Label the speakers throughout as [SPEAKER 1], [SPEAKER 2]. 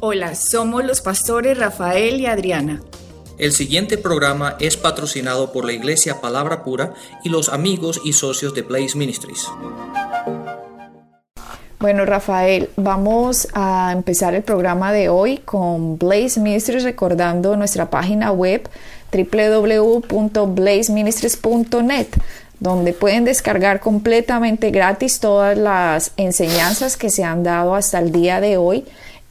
[SPEAKER 1] Hola, somos los pastores Rafael y Adriana.
[SPEAKER 2] El siguiente programa es patrocinado por la Iglesia Palabra Pura y los amigos y socios de Blaze Ministries.
[SPEAKER 1] Bueno, Rafael, vamos a empezar el programa de hoy con Blaze Ministries recordando nuestra página web www.blazeministries.net donde pueden descargar completamente gratis todas las enseñanzas que se han dado hasta el día de hoy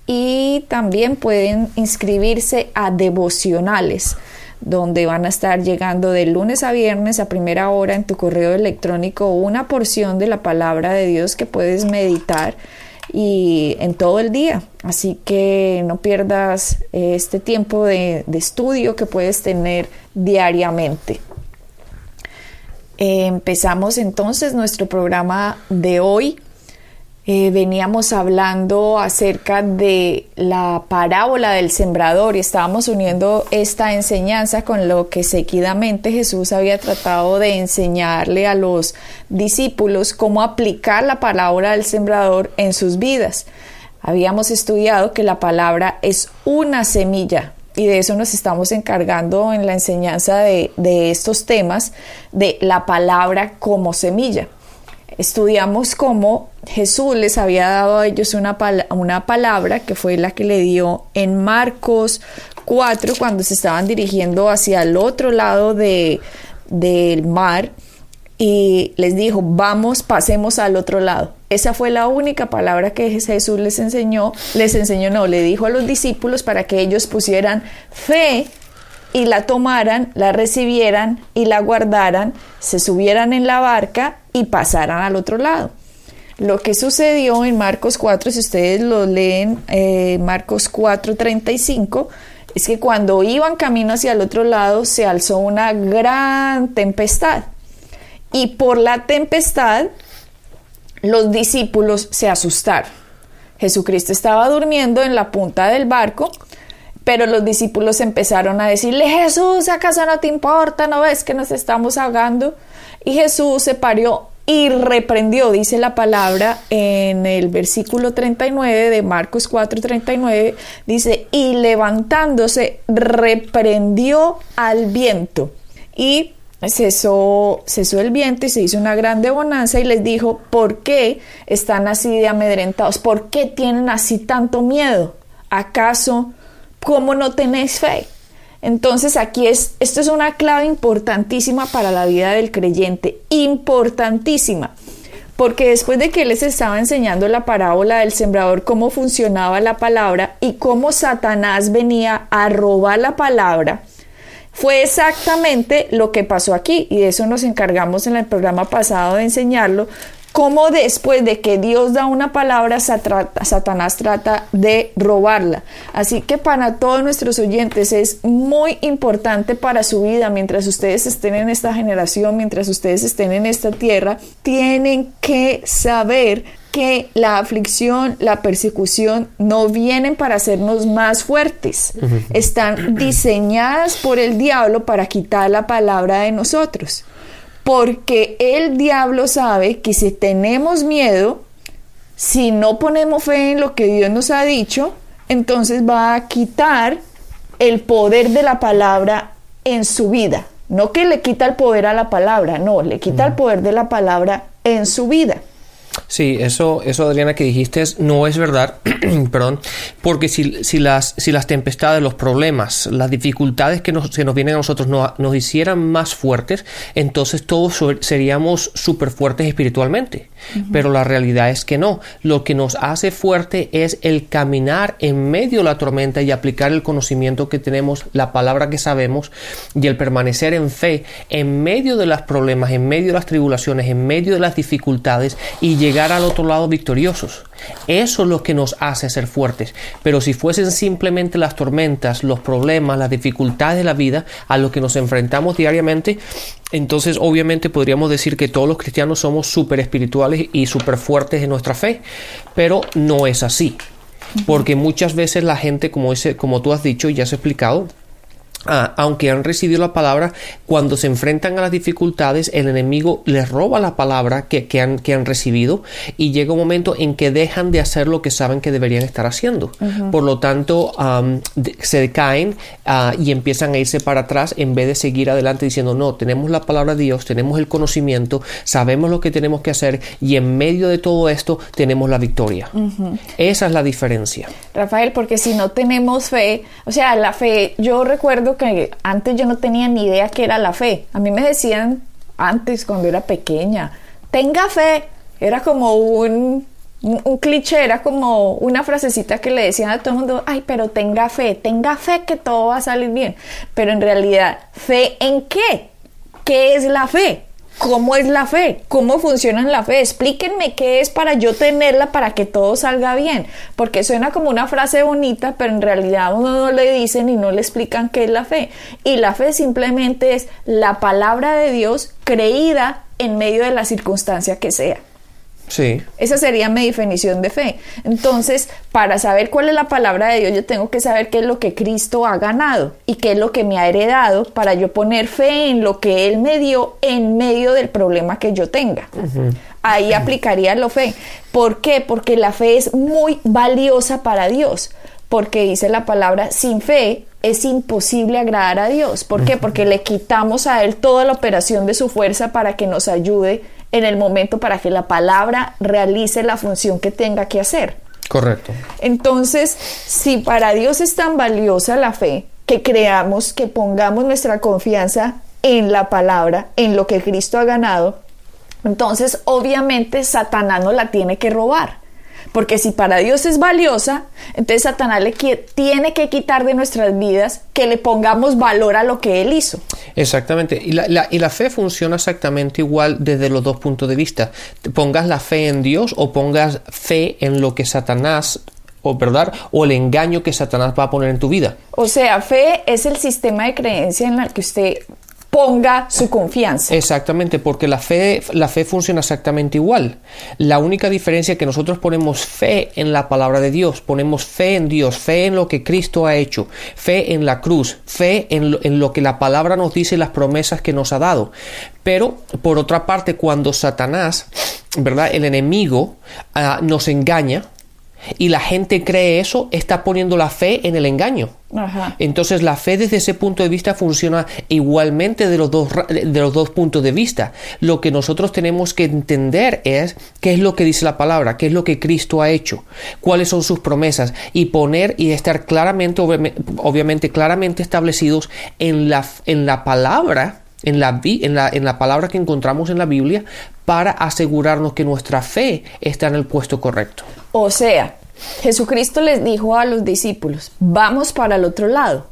[SPEAKER 1] y también pueden inscribirse a devocionales donde van a estar llegando de lunes a viernes a primera hora en tu correo electrónico una porción de la palabra de Dios que puedes meditar y en todo el día. Así que no pierdas este tiempo de, de estudio que puedes tener diariamente. Eh, empezamos entonces nuestro programa de hoy eh, veníamos hablando acerca de la parábola del sembrador y estábamos uniendo esta enseñanza con lo que seguidamente Jesús había tratado de enseñarle a los discípulos cómo aplicar la parábola del sembrador en sus vidas. Habíamos estudiado que la palabra es una semilla, y de eso nos estamos encargando en la enseñanza de, de, estos temas de la palabra como semilla estudiamos cómo Jesús les había dado a ellos una, una palabra que fue la que le dio en Marcos 4 cuando se estaban dirigiendo hacia el otro lado de, del mar y les dijo, vamos, pasemos al otro lado. Esa fue la única palabra que Jesús les enseñó, les enseñó, no, le dijo a los discípulos para que ellos pusieran fe y la tomaran, la recibieran y la guardaran, se subieran en la barca y pasaran al otro lado. Lo que sucedió en Marcos 4, si ustedes lo leen, eh, Marcos 4, 35, es que cuando iban camino hacia el otro lado se alzó una gran tempestad. Y por la tempestad los discípulos se asustaron. Jesucristo estaba durmiendo en la punta del barco pero los discípulos empezaron a decirle, Jesús, ¿acaso no te importa? ¿No ves que nos estamos ahogando? Y Jesús se parió y reprendió, dice la palabra en el versículo 39 de Marcos 4:39, dice, y levantándose reprendió al viento y cesó, cesó el viento y se hizo una grande bonanza y les dijo, ¿por qué están así de amedrentados? ¿Por qué tienen así tanto miedo? ¿Acaso ¿Cómo no tenéis fe? Entonces aquí es, esto es una clave importantísima para la vida del creyente, importantísima, porque después de que les estaba enseñando la parábola del sembrador, cómo funcionaba la palabra y cómo Satanás venía a robar la palabra, fue exactamente lo que pasó aquí y de eso nos encargamos en el programa pasado de enseñarlo, cómo después de que Dios da una palabra, Satanás trata de robarla. Así que para todos nuestros oyentes es muy importante para su vida, mientras ustedes estén en esta generación, mientras ustedes estén en esta tierra, tienen que saber que la aflicción, la persecución no vienen para hacernos más fuertes. Están diseñadas por el diablo para quitar la palabra de nosotros porque el diablo sabe que si tenemos miedo, si no ponemos fe en lo que Dios nos ha dicho, entonces va a quitar el poder de la palabra en su vida. No que le quita el poder a la palabra, no, le quita el poder de la palabra en su vida.
[SPEAKER 2] Sí, eso, eso Adriana que dijiste no es verdad, perdón, porque si, si, las, si las tempestades, los problemas, las dificultades que nos, nos vienen a nosotros nos hicieran más fuertes, entonces todos seríamos súper fuertes espiritualmente. Pero la realidad es que no. Lo que nos hace fuerte es el caminar en medio de la tormenta y aplicar el conocimiento que tenemos, la palabra que sabemos y el permanecer en fe en medio de los problemas, en medio de las tribulaciones, en medio de las dificultades y llegar al otro lado victoriosos. Eso es lo que nos hace ser fuertes. Pero si fuesen simplemente las tormentas, los problemas, las dificultades de la vida a lo que nos enfrentamos diariamente, entonces obviamente podríamos decir que todos los cristianos somos súper espirituales y súper fuertes en nuestra fe. Pero no es así. Porque muchas veces la gente, como, como tú has dicho y has explicado, Ah, aunque han recibido la palabra, cuando se enfrentan a las dificultades, el enemigo les roba la palabra que, que, han, que han, recibido y llega un momento en que dejan de hacer lo que saben que deberían estar haciendo. Por lo tanto, um, se decaen uh, y empiezan a irse para atrás en vez de seguir adelante diciendo, no, tenemos la palabra de Dios, tenemos el conocimiento, sabemos lo que tenemos que hacer y en medio de todo esto tenemos la victoria. Esa es la diferencia.
[SPEAKER 1] Rafael, porque si no tenemos fe, o sea, la fe, yo recuerdo que antes yo no tenía ni idea qué era la fe. A mí me decían antes, cuando era pequeña, tenga fe. Era como un, un, cliché, era como una frasecita que le decían a todo el mundo, ay, pero tenga fe, tenga fe que todo va a salir bien. Pero en realidad, ¿fe en qué? ¿Qué es la fe? ¿Cómo es la fe? ¿Cómo funciona la fe? Explíquenme qué es para yo tenerla para que todo salga bien. Porque suena como una frase bonita, pero en realidad uno no le dicen y no le explican qué es la fe. Y la fe simplemente es la palabra de Dios creída en medio de la circunstancia que sea.
[SPEAKER 2] Sí.
[SPEAKER 1] Esa sería mi definición de fe. Entonces, para saber cuál es la palabra de Dios, yo tengo que saber qué es lo que Cristo ha ganado y qué es lo que me ha heredado para yo poner fe en lo que Él me dio en medio del problema que yo tenga. Ahí aplicaría la fe. ¿Por qué? Porque la fe es muy valiosa para Dios. Porque dice la palabra, sin fe es imposible agradar a Dios. ¿Por qué? Porque le quitamos a Él toda la operación de su fuerza para que nos ayude en el momento para que la palabra realice la función que tenga que hacer.
[SPEAKER 2] Correcto.
[SPEAKER 1] Entonces, si para Dios es tan valiosa la fe, que creamos, que pongamos nuestra confianza en la palabra, en lo que Cristo ha ganado, entonces obviamente Satanás no la tiene que robar. Porque si para Dios es valiosa, entonces Satanás le tiene que quitar de nuestras vidas que le pongamos valor a lo que Él hizo.
[SPEAKER 2] Exactamente. Y la, y la fe funciona exactamente igual desde los dos puntos de vista. Pongas la fe en Dios o pongas fe en lo que Satanás o verdad o el engaño que Satanás va a poner en tu vida.
[SPEAKER 1] O sea, fe es el sistema de creencia en el que usted ponga su confianza.
[SPEAKER 2] Exactamente, porque la fe, la fe funciona exactamente igual. La única diferencia es que nosotros ponemos fe en la palabra de Dios, ponemos fe en Dios, fe en lo que Cristo ha hecho, fe en la cruz, fe en lo, en lo que la palabra nos dice y las promesas que nos ha dado. Pero, por otra parte, cuando Satanás, ¿verdad? El enemigo uh, nos engaña, y la gente cree eso, está poniendo la fe en el engaño.
[SPEAKER 1] Ajá.
[SPEAKER 2] Entonces la fe desde ese punto de vista funciona igualmente de los, dos, de los dos puntos de vista. Lo que nosotros tenemos que entender es qué es lo que dice la palabra, qué es lo que Cristo ha hecho, cuáles son sus promesas y poner y estar claramente, obviamente, claramente establecidos en la, en la palabra en la, en, la, en la palabra que encontramos en la Biblia para asegurarnos que nuestra fe está en el puesto correcto.
[SPEAKER 1] O sea, Jesucristo les dijo a los discípulos, vamos para el otro lado.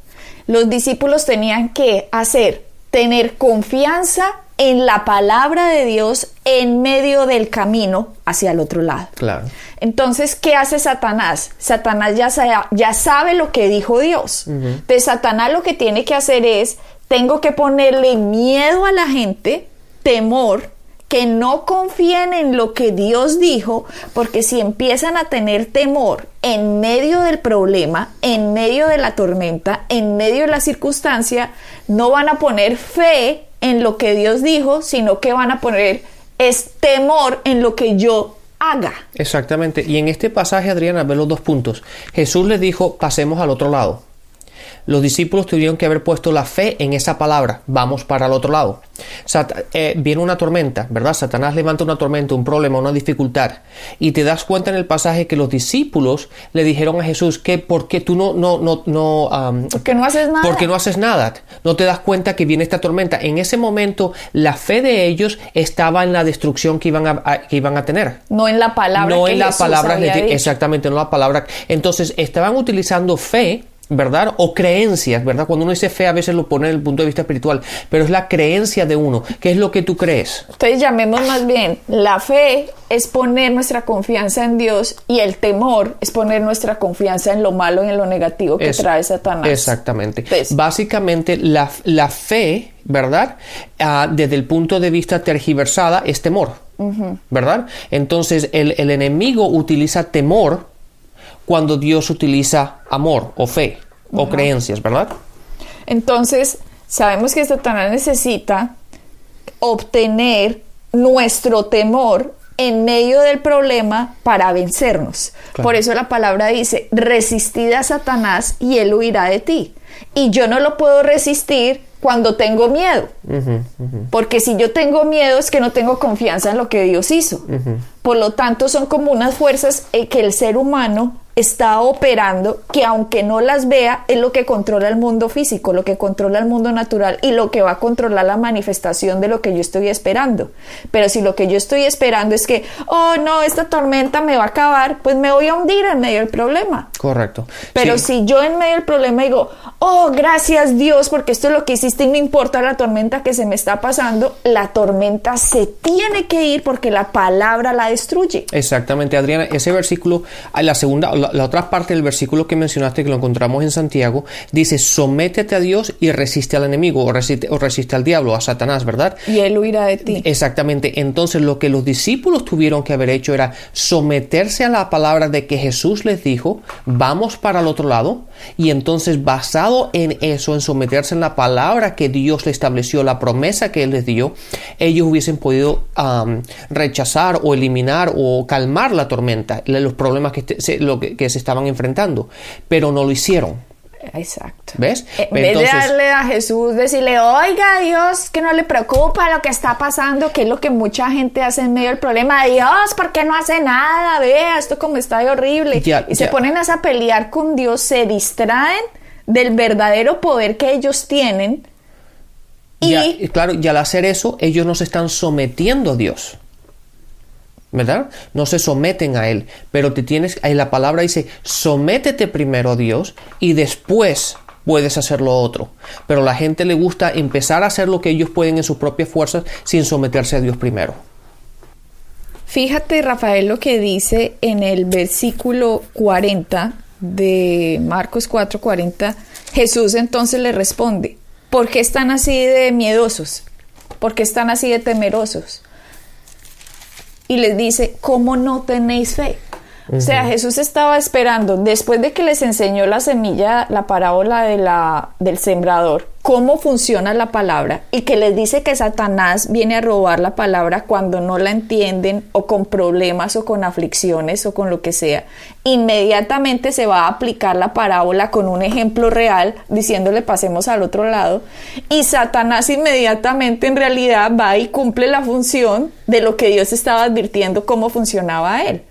[SPEAKER 1] Los discípulos tenían que hacer, tener confianza en la palabra de Dios en medio del camino hacia el otro lado.
[SPEAKER 2] Claro.
[SPEAKER 1] Entonces, ¿qué hace Satanás? Satanás ya sabe, ya sabe lo que dijo Dios. Uh -huh. Entonces, Satanás lo que tiene que hacer es, tengo que ponerle miedo a la gente, temor, que no confíen en lo que Dios dijo, porque si empiezan a tener temor en medio del problema, en medio de la tormenta, en medio de la circunstancia, no van a poner fe en lo que Dios dijo, sino que van a poner es temor en lo que yo haga.
[SPEAKER 2] Exactamente. Y en este pasaje, Adriana, ve los dos puntos. Jesús les dijo, pasemos al otro lado los discípulos tuvieron que haber puesto la fe en esa palabra. Vamos para el otro lado. Sat eh, viene una tormenta, ¿verdad? Satanás levanta una tormenta, un problema, una dificultad. Y te das cuenta en el pasaje que los discípulos le dijeron a Jesús que por qué tú no, no, no, no, um,
[SPEAKER 1] porque no haces nada.
[SPEAKER 2] Porque no haces nada. No te das cuenta que viene esta tormenta. En ese momento, la fe de ellos estaba en la destrucción que iban a, a que iban a tener.
[SPEAKER 1] No en la palabra.
[SPEAKER 2] No
[SPEAKER 1] que
[SPEAKER 2] en la
[SPEAKER 1] Jesús
[SPEAKER 2] palabra,
[SPEAKER 1] había dicho.
[SPEAKER 2] exactamente, no la palabra. Entonces, estaban utilizando fe ¿verdad? O creencias, ¿verdad? Cuando uno dice fe a veces lo pone desde el punto de vista espiritual, pero es la creencia de uno. ¿Qué es lo que tú crees?
[SPEAKER 1] Entonces llamemos más bien, la fe es poner nuestra confianza en Dios y el temor es poner nuestra confianza en lo malo y en lo negativo que trae Satanás.
[SPEAKER 2] Exactamente.
[SPEAKER 1] Entonces-
[SPEAKER 2] Básicamente la, la fe, ¿verdad? Ah, desde el punto de vista tergiversada es temor, ¿verdad? Entonces el, el enemigo utiliza temor cuando Dios utiliza amor o fe o creencias, ¿verdad?
[SPEAKER 1] Entonces, sabemos que Satanás necesita obtener nuestro temor en medio del problema para vencernos. Por eso la palabra dice, resistid a Satanás y él huirá de ti. Y yo no lo puedo resistir cuando tengo miedo. Porque si yo tengo miedo es que no tengo confianza en lo que Dios hizo. Por lo tanto, son como unas fuerzas que el ser humano está operando que aunque no las vea es lo que controla el mundo físico, lo que controla el mundo natural y lo que va a controlar la manifestación de lo que yo estoy esperando. Pero si lo que yo estoy esperando es que, oh no, esta tormenta me va a acabar, pues me voy a hundir en medio del problema.
[SPEAKER 2] Correcto.
[SPEAKER 1] Pero si yo en medio del problema digo, oh gracias Dios porque esto es lo que hiciste y no importa la tormenta que se me está pasando, la tormenta se tiene que ir porque la palabra la destruye.
[SPEAKER 2] Exactamente, Adriana, ese versículo, la segunda, la, otra parte del versículo que mencionaste, que lo encontramos en Santiago, dice, sométete a Dios y resiste al enemigo, o resiste, o resiste al diablo, a Satanás, ¿verdad?
[SPEAKER 1] Y él huirá de ti.
[SPEAKER 2] Exactamente. Entonces lo que los discípulos tuvieron que haber hecho era someterse a la palabra de que Jesús les dijo, vamos para el otro lado, y entonces basado en eso, en someterse en la palabra que Dios le estableció, la promesa que Él les dio, ellos hubiesen podido rechazar o eliminar o calmar la tormenta, los problemas que, que se estaban enfrentando, pero no lo hicieron.
[SPEAKER 1] Exacto.
[SPEAKER 2] ¿Ves?
[SPEAKER 1] En vez de darle a Jesús, decirle, oiga Dios, que no le preocupa lo que está pasando, que es lo que mucha gente hace en medio del problema. Dios, ¿por qué no hace nada? Vea, esto como está de horrible. y se ponen a pelear con Dios, se distraen del verdadero poder que ellos tienen.
[SPEAKER 2] Y claro, y al hacer eso, ellos no se están sometiendo a Dios. ¿Verdad? No se someten a Él, pero te tienes, ahí la palabra dice, sométete primero a Dios y después puedes hacer lo otro. Pero la gente le gusta empezar a hacer lo que ellos pueden en sus propias fuerzas sin someterse a Dios primero.
[SPEAKER 1] Fíjate, Rafael, lo que dice en el versículo 40 de Marcos 4:40. Jesús entonces le responde, ¿por qué están así de miedosos? ¿Por qué están así de temerosos? Y les dice, ¿cómo no tenéis fe? O sea, Jesús estaba esperando, después de que les enseñó la semilla, la parábola de la, del sembrador, cómo funciona la palabra y que les dice que Satanás viene a robar la palabra cuando no la entienden o con problemas o con aflicciones o con lo que sea, inmediatamente se va a aplicar la parábola con un ejemplo real diciéndole pasemos al otro lado y Satanás inmediatamente en realidad va y cumple la función de lo que Dios estaba advirtiendo cómo funcionaba él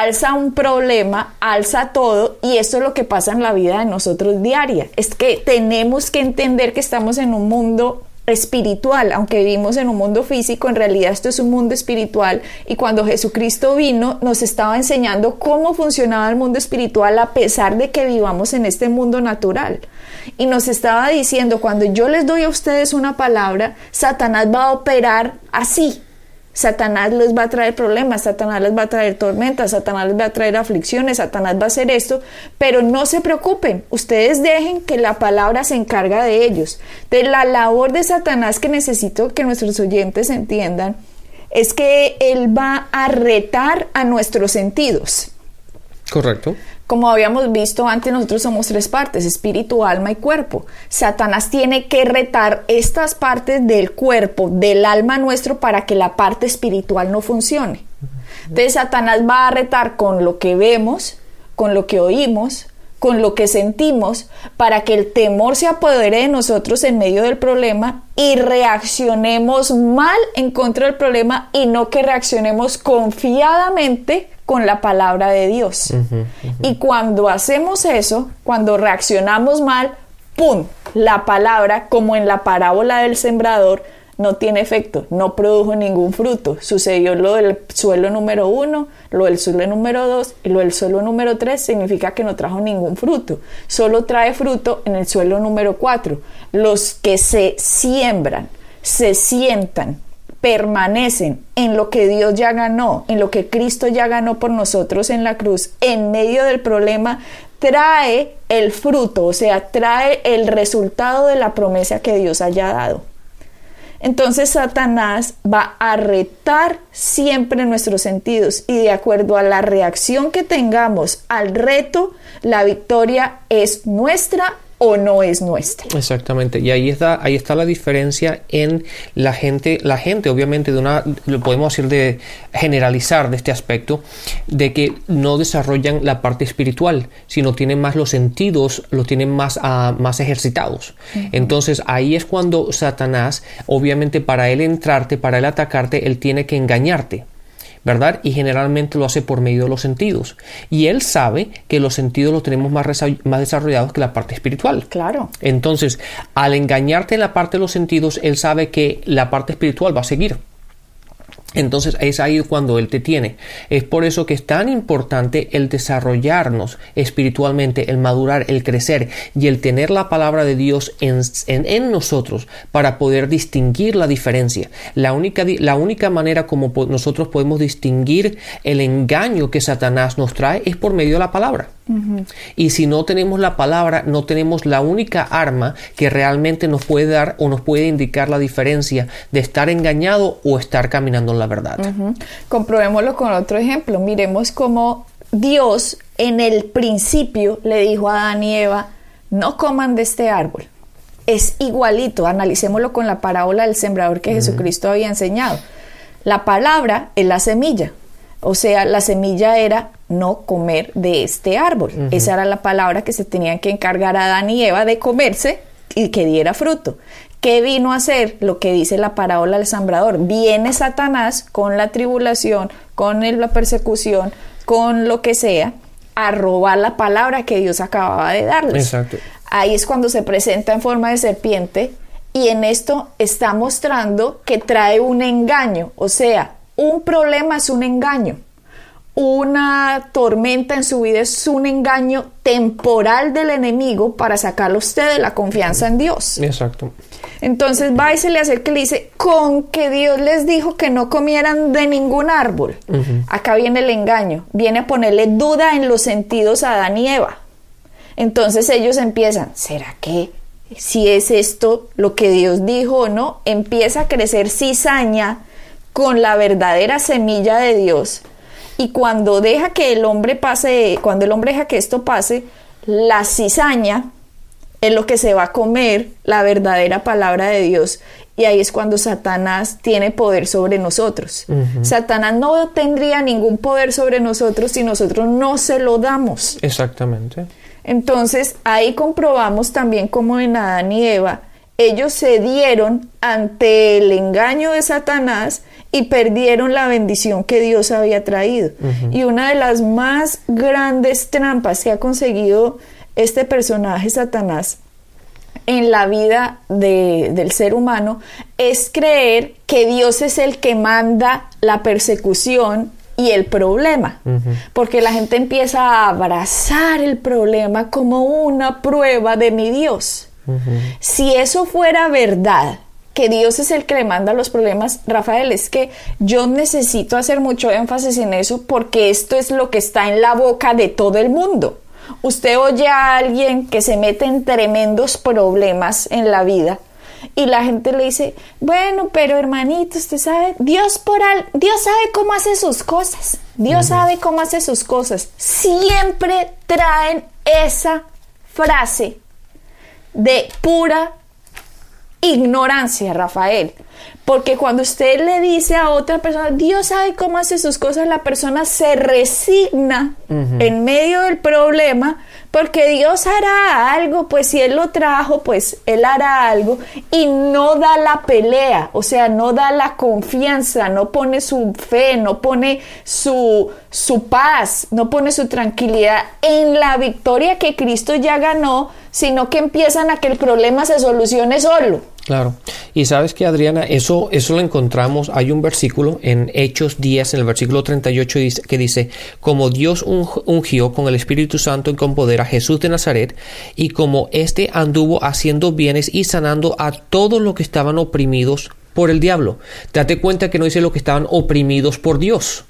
[SPEAKER 1] alza un problema, alza todo y esto es lo que pasa en la vida de nosotros diaria. Es que tenemos que entender que estamos en un mundo espiritual, aunque vivimos en un mundo físico, en realidad esto es un mundo espiritual y cuando Jesucristo vino nos estaba enseñando cómo funcionaba el mundo espiritual a pesar de que vivamos en este mundo natural. Y nos estaba diciendo, cuando yo les doy a ustedes una palabra, Satanás va a operar así, Satanás les va a traer problemas, Satanás les va a traer tormentas, Satanás les va a traer aflicciones, Satanás va a hacer esto, pero no se preocupen, ustedes dejen que la palabra se encarga de ellos. De la labor de Satanás que necesito que nuestros oyentes entiendan es que él va a retar a nuestros sentidos.
[SPEAKER 2] Correcto.
[SPEAKER 1] Como habíamos visto antes, nosotros somos tres partes, espíritu, alma y cuerpo. Satanás tiene que retar estas partes del cuerpo, del alma nuestro, para que la parte espiritual no funcione. Entonces Satanás va a retar con lo que vemos, con lo que oímos, con lo que sentimos, para que el temor se apodere de nosotros en medio del problema y reaccionemos mal en contra del problema y no que reaccionemos confiadamente con la palabra de Dios. Y cuando hacemos eso, cuando reaccionamos mal, ¡pum! La palabra, como en la parábola del sembrador, no tiene efecto, no produjo ningún fruto. Sucedió lo del suelo número uno, lo del suelo número dos y lo del suelo número tres significa que no trajo ningún fruto. Solo trae fruto en el suelo número cuatro. Los que se siembran, se sientan, permanecen en lo que Dios ya ganó, en lo que Cristo ya ganó por nosotros en la cruz, en medio del problema, trae el fruto, o sea, trae el resultado de la promesa que Dios haya dado. Entonces Satanás va a retar siempre nuestros sentidos y de acuerdo a la reacción que tengamos al reto, la victoria es nuestra o no es nuestra.
[SPEAKER 2] Exactamente. Y ahí está, ahí está la diferencia en la gente, la gente, obviamente, de una, lo podemos decir de generalizar de este aspecto, de que no desarrollan la parte espiritual, sino tienen más los sentidos, los tienen más, ah, más ejercitados. Entonces ahí es cuando Satanás, obviamente, para él entrarte, para él atacarte, él tiene que engañarte. ¿Verdad? Y generalmente lo hace por medio de los sentidos. Y él sabe que los sentidos los tenemos más, más desarrollados que la parte espiritual.
[SPEAKER 1] Claro.
[SPEAKER 2] Entonces, al engañarte en la parte de los sentidos, él sabe que la parte espiritual va a seguir. Entonces es ahí cuando Él te tiene. Es por eso que es tan importante el desarrollarnos espiritualmente, el madurar, el crecer y el tener la palabra de Dios en, nosotros para poder distinguir la diferencia. La única, la única manera como nosotros podemos distinguir el engaño que Satanás nos trae es por medio de la palabra. Y si no tenemos la palabra, no tenemos la única arma que realmente nos puede dar o nos puede indicar la diferencia de estar engañado o estar caminando en la verdad.
[SPEAKER 1] Comprobémoslo con otro ejemplo. Miremos cómo Dios en el principio le dijo a Adán y Eva, no coman de este árbol. Es igualito, analicémoslo con la parábola del sembrador que Jesucristo había enseñado. La palabra es la semilla. O sea, la semilla era no comer de este árbol. Esa era la palabra que se tenían que encargar a Adán y Eva de comerse y que diera fruto. ¿Qué vino a hacer? Lo que dice la parábola del sembrador. Viene Satanás con la tribulación, con la persecución, con lo que sea, a robar la palabra que Dios acababa de darles.
[SPEAKER 2] Exacto.
[SPEAKER 1] Ahí es cuando se presenta en forma de serpiente y en esto está mostrando que trae un engaño. O sea, un problema es un engaño una tormenta en su vida es un engaño temporal del enemigo para sacarlo usted de la confianza en Dios.
[SPEAKER 2] Exacto.
[SPEAKER 1] Entonces va y se le acerca y le dice, con que Dios les dijo que no comieran de ningún árbol. Acá viene el engaño, viene a ponerle duda en los sentidos a Adán y Eva. Entonces ellos empiezan, ¿será que si es esto lo que Dios dijo o no? Empieza a crecer cizaña con la verdadera semilla de Dios y cuando deja que el hombre pase, cuando el hombre deja que esto pase, la cizaña es lo que se va a comer la verdadera palabra de Dios. Y ahí es cuando Satanás tiene poder sobre nosotros. Satanás no tendría ningún poder sobre nosotros si nosotros no se lo damos.
[SPEAKER 2] Exactamente.
[SPEAKER 1] Entonces ahí comprobamos también como en Adán y Eva, ellos se dieron ante el engaño de Satanás y perdieron la bendición que Dios había traído. Y una de las más grandes trampas que ha conseguido este personaje Satanás en la vida del ser humano es creer que Dios es el que manda la persecución y el problema, porque la gente empieza a abrazar el problema como una prueba de mi Dios. Si eso fuera verdad, que Dios es el que le manda los problemas, Rafael, es que yo necesito hacer mucho énfasis en eso porque esto es lo que está en la boca de todo el mundo. Usted oye a alguien que se mete en tremendos problemas en la vida y la gente le dice, bueno, pero hermanito, usted sabe, Dios por al, Dios sabe cómo hace sus cosas. Dios sabe cómo hace sus cosas. Siempre traen esa frase de pura ignorancia, Rafael. Porque cuando usted le dice a otra persona, Dios sabe cómo hace sus cosas, la persona se resigna en medio del problema porque Dios hará algo, pues si Él lo trajo, pues Él hará algo y no da la pelea, o sea, no da la confianza, no pone su fe, no pone su, su paz, no pone su tranquilidad en la victoria que Cristo ya ganó, sino que empiezan a que el problema se solucione solo.
[SPEAKER 2] Claro. Y sabes que Adriana, eso, eso lo encontramos, hay un versículo en Hechos 10, en el versículo 38, que dice, como Dios ungió con el Espíritu Santo y con poder a Jesús de Nazaret, y como éste anduvo haciendo bienes y sanando a todos los que estaban oprimidos por el diablo. Date cuenta que no dice los que estaban oprimidos por Dios,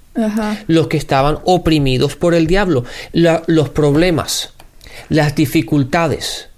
[SPEAKER 2] los que estaban oprimidos por el diablo. los problemas, las dificultades,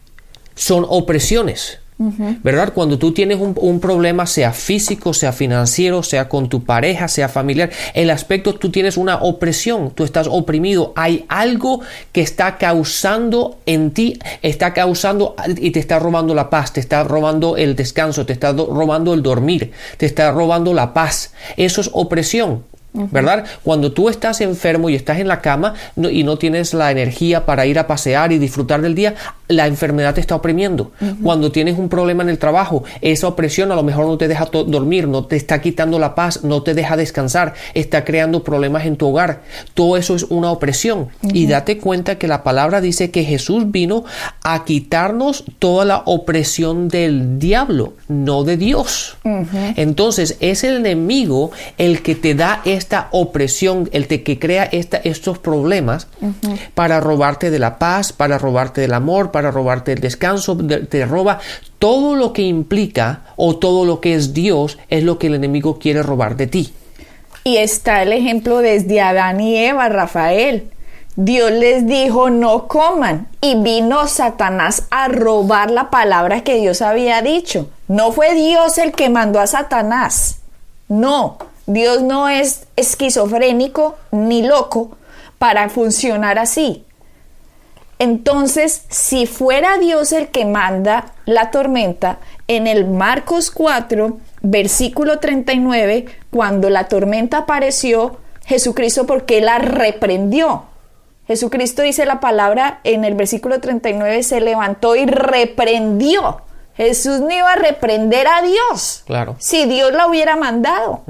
[SPEAKER 2] son opresiones ¿verdad? Cuando tú tienes un, problema, sea físico, sea financiero, sea con tu pareja, sea familiar, el aspecto tú tienes una opresión, tú estás oprimido, hay algo que está causando en ti, está causando y te está robando la paz, te está robando el descanso, te está robando el dormir, te está robando la paz. Eso es opresión. ¿verdad? Cuando tú estás enfermo y estás en la cama y no tienes la energía para ir a pasear y disfrutar del día, la enfermedad te está oprimiendo. Cuando tienes un problema en el trabajo, esa opresión a lo mejor no te deja dormir, no te está quitando la paz, no te deja descansar, está creando problemas en tu hogar. Todo eso es una opresión. Y date cuenta que la palabra dice que Jesús vino a quitarnos toda la opresión del diablo, no de Dios. Entonces es el enemigo el que te da esta opresión, el que crea estos problemas para robarte de la paz, para robarte del amor, para robarte el descanso, te roba todo lo que implica o todo lo que es Dios es lo que el enemigo quiere robar de ti.
[SPEAKER 1] Y está el ejemplo desde Adán y Eva, Rafael. Dios les dijo no coman y vino Satanás a robar la palabra que Dios había dicho. No fue Dios el que mandó a Satanás. No, Dios no es esquizofrénico ni loco para funcionar así. Entonces, si fuera Dios el que manda la tormenta, en el Marcos 4, versículo 39, cuando la tormenta apareció, Jesucristo, porque la reprendió? Jesucristo dice la palabra en el versículo 39, se levantó y reprendió. Jesús no iba a reprender a Dios.
[SPEAKER 2] Claro.
[SPEAKER 1] Si Dios la hubiera mandado.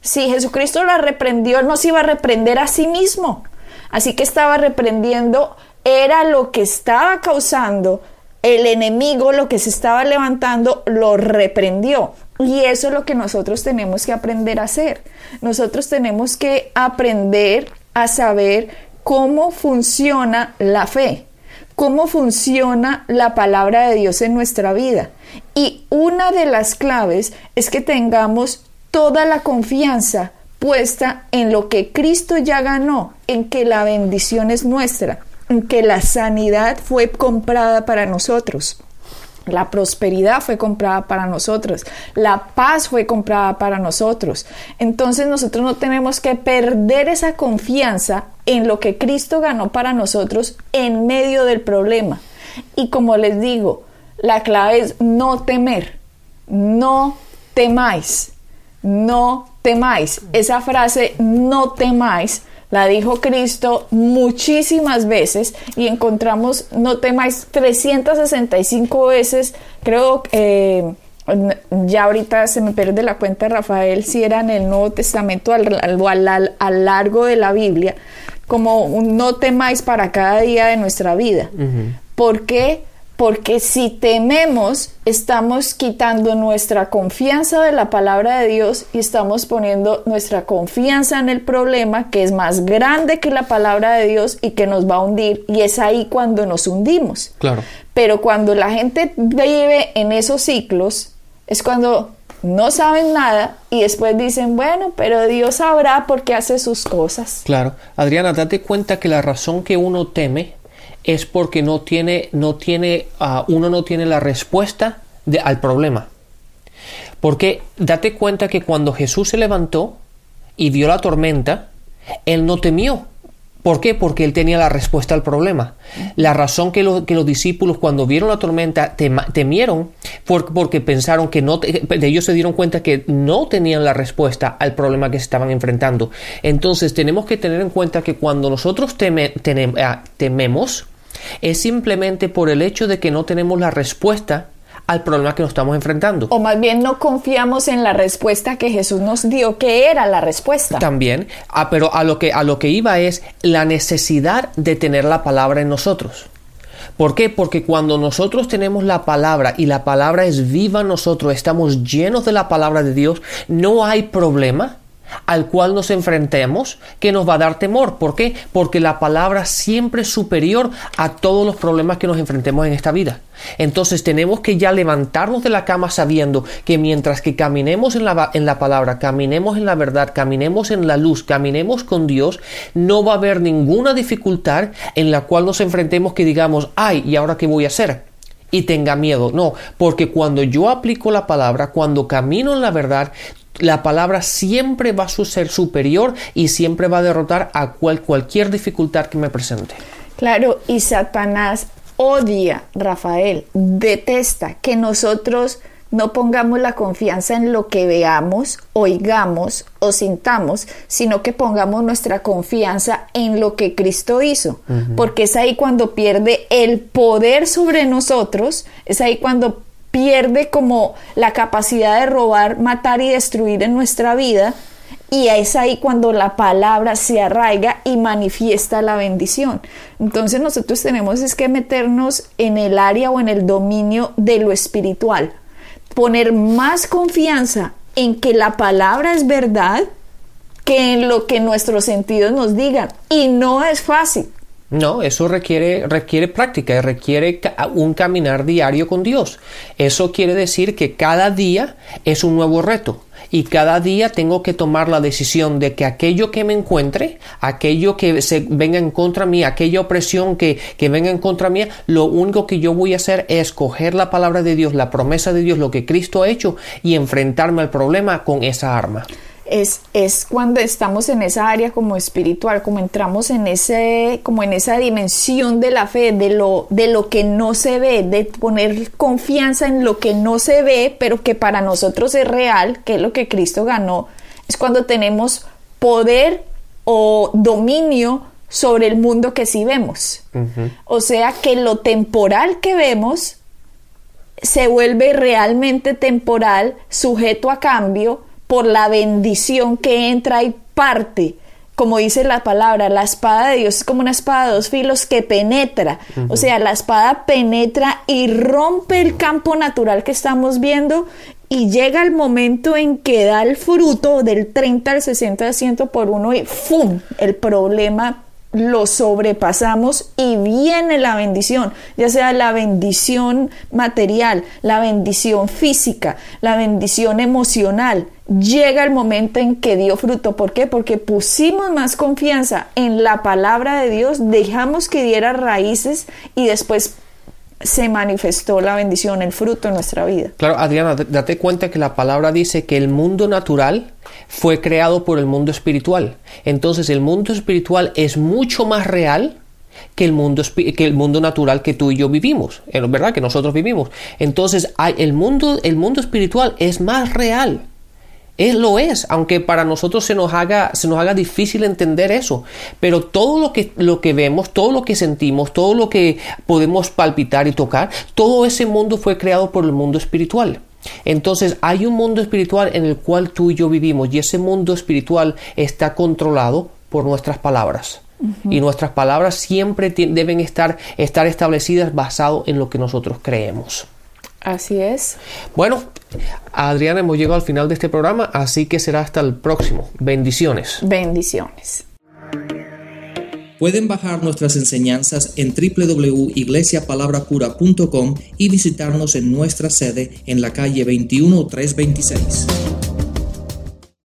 [SPEAKER 1] Si Jesucristo la reprendió, no se iba a reprender a sí mismo. Así que estaba reprendiendo, era lo que estaba causando el enemigo, lo que se estaba levantando, lo reprendió. Y eso es lo que nosotros tenemos que aprender a hacer. Nosotros tenemos que aprender a saber cómo funciona la fe, cómo funciona la palabra de Dios en nuestra vida. Y una de las claves es que tengamos toda la confianza puesta en lo que Cristo ya ganó, en que la bendición es nuestra, que la sanidad fue comprada para nosotros. La prosperidad fue comprada para nosotros. La paz fue comprada para nosotros. Entonces nosotros no tenemos que perder esa confianza en lo que Cristo ganó para nosotros en medio del problema. Y como les digo, la clave es no temer. No temáis no temáis. Esa frase, no temáis, la dijo Cristo muchísimas veces y encontramos no temáis 365 veces, creo que... Eh, ya ahorita se me pierde la cuenta, Rafael, si era en el Nuevo Testamento al, al, al, largo de la Biblia, como un no temáis para cada día de nuestra vida. ¿Por qué? Porque si tememos, estamos quitando nuestra confianza de la palabra de Dios y estamos poniendo nuestra confianza en el problema que es más grande que la palabra de Dios y que nos va a hundir. Y es ahí cuando nos hundimos.
[SPEAKER 2] Claro.
[SPEAKER 1] Pero cuando la gente vive en esos ciclos, es cuando no saben nada y después dicen, bueno, pero Dios sabrá por qué hace sus cosas.
[SPEAKER 2] Claro. Adriana, date cuenta que la razón que uno teme es porque no tiene, no tiene, ah, uno no tiene la respuesta de, al problema. Porque date cuenta que cuando Jesús se levantó y vio la tormenta, él no temió. ¿Por qué? Porque él tenía la respuesta al problema. La razón que, los discípulos cuando vieron la tormenta temieron porque pensaron que no, ellos se dieron cuenta que no tenían la respuesta al problema que se estaban enfrentando. Entonces tenemos que tener en cuenta que cuando nosotros ah, tememos, es simplemente por el hecho de que no tenemos la respuesta al problema que nos estamos enfrentando.
[SPEAKER 1] O más bien no confiamos en la respuesta que Jesús nos dio, que era la respuesta.
[SPEAKER 2] También, ah, pero a lo, que, a lo que iba es la necesidad de tener la palabra en nosotros. ¿Por qué? Porque cuando nosotros tenemos la palabra y la palabra es viva en nosotros, estamos llenos de la palabra de Dios, no hay problema al cual nos enfrentemos que nos va a dar temor. ¿Por qué? Porque la palabra siempre es superior a todos los problemas que nos enfrentemos en esta vida. Entonces tenemos que ya levantarnos de la cama sabiendo que mientras que caminemos en la, en la palabra, caminemos en la verdad, caminemos en la luz, caminemos con Dios, no va a haber ninguna dificultad en la cual nos enfrentemos que digamos, ay, ¿y ahora qué voy a hacer? y tenga miedo. No, porque cuando yo aplico la palabra, cuando camino en la verdad, la palabra siempre va a ser superior y siempre va a derrotar a cual, cualquier dificultad que me presente.
[SPEAKER 1] Claro, y Satanás odia, Rafael, detesta que nosotros no pongamos la confianza en lo que veamos, oigamos o sintamos, sino que pongamos nuestra confianza en lo que Cristo hizo, porque es ahí cuando pierde el poder sobre nosotros, es ahí cuando pierde como la capacidad de robar, matar y destruir en nuestra vida, y es ahí cuando la palabra se arraiga y manifiesta la bendición. Entonces nosotros tenemos es que meternos en el área o en el dominio de lo espiritual poner más confianza en que la palabra es verdad que en lo que nuestros sentidos nos digan. Y no es fácil.
[SPEAKER 2] No, eso requiere, requiere práctica, requiere un caminar diario con Dios. Eso quiere decir que cada día es un nuevo reto y cada día tengo que tomar la decisión de que aquello que me encuentre, aquello que se venga en contra mí, aquella opresión que, que venga en contra mí, lo único que yo voy a hacer es coger la palabra de Dios, la promesa de Dios, lo que Cristo ha hecho y enfrentarme al problema con esa arma
[SPEAKER 1] es, es cuando estamos en esa área como espiritual, como entramos en ese, como en esa dimensión de la fe, de lo, de lo que no se ve, de poner confianza en lo que no se ve, pero que para nosotros es real, que es lo que Cristo ganó, es cuando tenemos poder o dominio sobre el mundo que sí vemos. O sea que lo temporal que vemos se vuelve realmente temporal, sujeto a cambio, por la bendición que entra y parte. Como dice la palabra, la espada de Dios es como una espada de dos filos que penetra. O sea, la espada penetra y rompe el campo natural que estamos viendo y llega el momento en que da el fruto del 30 al 60% por uno y ¡fum! El problema lo sobrepasamos y viene la bendición, ya sea la bendición material, la bendición física, la bendición emocional. Llega el momento en que dio fruto. ¿Por qué? Porque pusimos más confianza en la palabra de Dios, dejamos que diera raíces y después se manifestó la bendición, el fruto en nuestra vida.
[SPEAKER 2] Claro, Adriana, date cuenta que la palabra dice que el mundo natural fue creado por el mundo espiritual. Entonces el mundo espiritual es mucho más real que el mundo, que el mundo natural que tú y yo vivimos, eh, ¿verdad? Que nosotros vivimos. Entonces el, mundo, el mundo espiritual es más real. Él lo es, aunque para nosotros se nos haga, se nos haga difícil entender eso. Pero todo lo que, lo que vemos, todo lo que sentimos, todo lo que podemos palpitar y tocar, todo ese mundo fue creado por el mundo espiritual. Entonces hay un mundo espiritual en el cual tú y yo vivimos y ese mundo espiritual está controlado por nuestras palabras. Y nuestras palabras siempre deben estar, estar establecidas basado en lo que nosotros creemos.
[SPEAKER 1] Así es.
[SPEAKER 2] Bueno, Adriana, hemos llegado al final de este programa, así que será hasta el próximo. Bendiciones.
[SPEAKER 1] Bendiciones.
[SPEAKER 3] Pueden bajar nuestras enseñanzas en www.iglesiapalabracura.com y visitarnos en nuestra sede en la calle 21326.